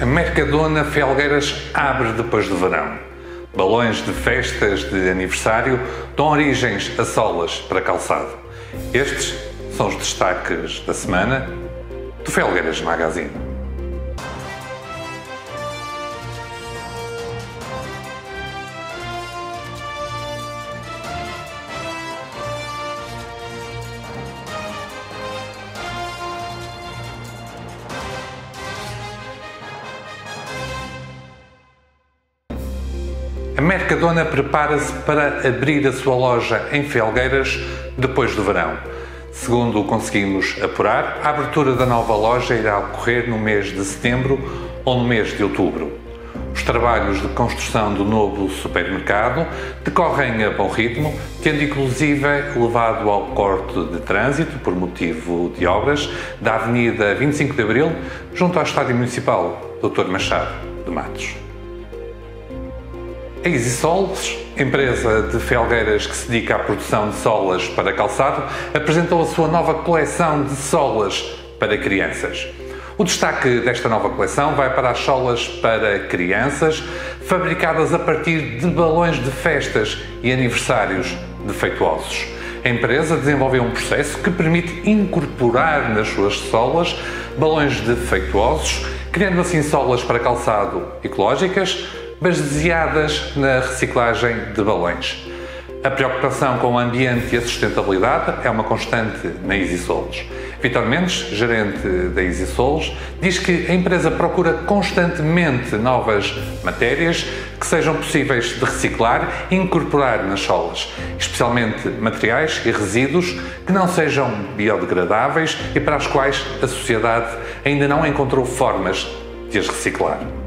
A Mercadona Felgueiras abre depois do verão. Balões de festas de aniversário dão origens a solas para calçado. Estes são os destaques da semana do Felgueiras Magazine. A Mercadona prepara-se para abrir a sua loja em Felgueiras depois do verão. Segundo conseguimos apurar, a abertura da nova loja irá ocorrer no mês de setembro ou no mês de outubro. Os trabalhos de construção do novo supermercado decorrem a bom ritmo, tendo inclusive levado ao corte de trânsito por motivo de obras da Avenida 25 de Abril, junto ao Estádio Municipal Dr. Machado de Matos. A EasySols, empresa de felgueiras que se dedica à produção de solas para calçado, apresentou a sua nova coleção de solas para crianças. O destaque desta nova coleção vai para as solas para crianças, fabricadas a partir de balões de festas e aniversários defeituosos. A empresa desenvolveu um processo que permite incorporar nas suas solas balões defeituosos, criando assim solas para calçado ecológicas, baseadas na reciclagem de balões. A preocupação com o ambiente e a sustentabilidade é uma constante na EasySouls. Vitor Mendes, gerente da EasySouls, diz que a empresa procura constantemente novas matérias que sejam possíveis de reciclar e incorporar nas solas, especialmente materiais e resíduos que não sejam biodegradáveis e para os quais a sociedade ainda não encontrou formas de as reciclar.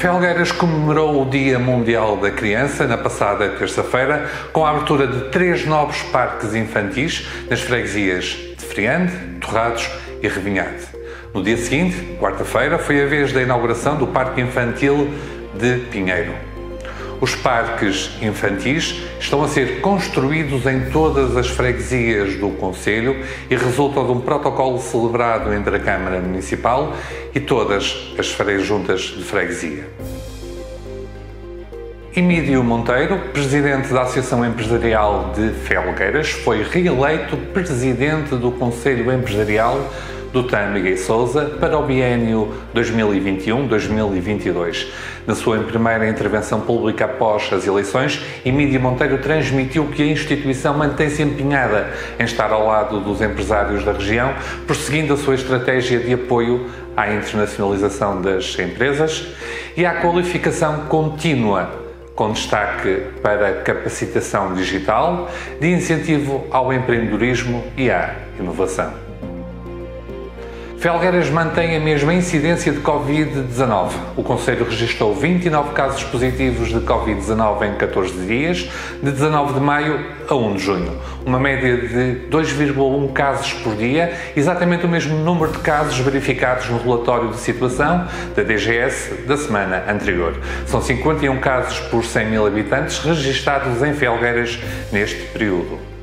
Felgueiras comemorou o Dia Mundial da Criança na passada terça-feira com a abertura de três novos parques infantis nas freguesias de Friande, Torrados e Revinhade. No dia seguinte, quarta-feira, foi a vez da inauguração do Parque Infantil de Pinheiro. Os parques infantis estão a ser construídos em todas as freguesias do Conselho e resultam de um protocolo celebrado entre a Câmara Municipal e todas as juntas de freguesia. Emílio Monteiro, presidente da Associação Empresarial de Felgueiras, foi reeleito presidente do Conselho Empresarial do TAM Miguel Souza para o biênio 2021-2022. Na sua primeira intervenção pública após as eleições, Emílio Monteiro transmitiu que a instituição mantém-se empenhada em estar ao lado dos empresários da região, prosseguindo a sua estratégia de apoio à internacionalização das empresas e à qualificação contínua com destaque para capacitação digital, de incentivo ao empreendedorismo e à inovação. Felgueiras mantém a mesma incidência de Covid-19. O Conselho registrou 29 casos positivos de Covid-19 em 14 dias, de 19 de maio a 1 de junho. Uma média de 2,1 casos por dia, exatamente o mesmo número de casos verificados no relatório de situação da DGS da semana anterior. São 51 casos por 100 mil habitantes registados em Felgueiras neste período.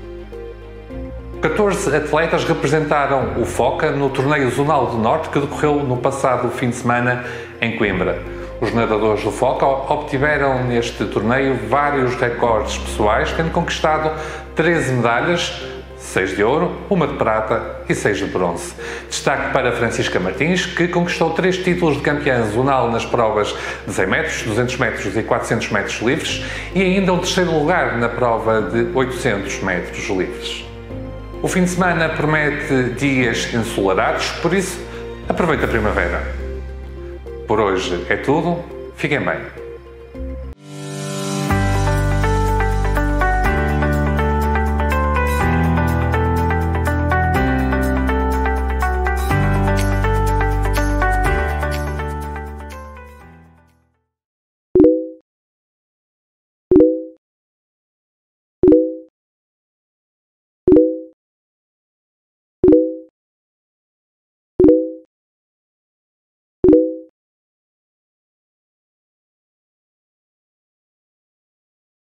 14 atletas representaram o FOCA no torneio Zonal do Norte que decorreu no passado fim de semana em Coimbra. Os nadadores do FOCA obtiveram neste torneio vários recordes pessoais, tendo conquistado 13 medalhas, 6 de ouro, uma de prata e 6 de bronze. Destaque para Francisca Martins, que conquistou três títulos de campeã zonal nas provas de 100 metros, 200 metros e 400 metros livres e ainda um terceiro lugar na prova de 800 metros livres. O fim de semana promete dias ensolarados, por isso aproveite a primavera. Por hoje é tudo, fiquem bem.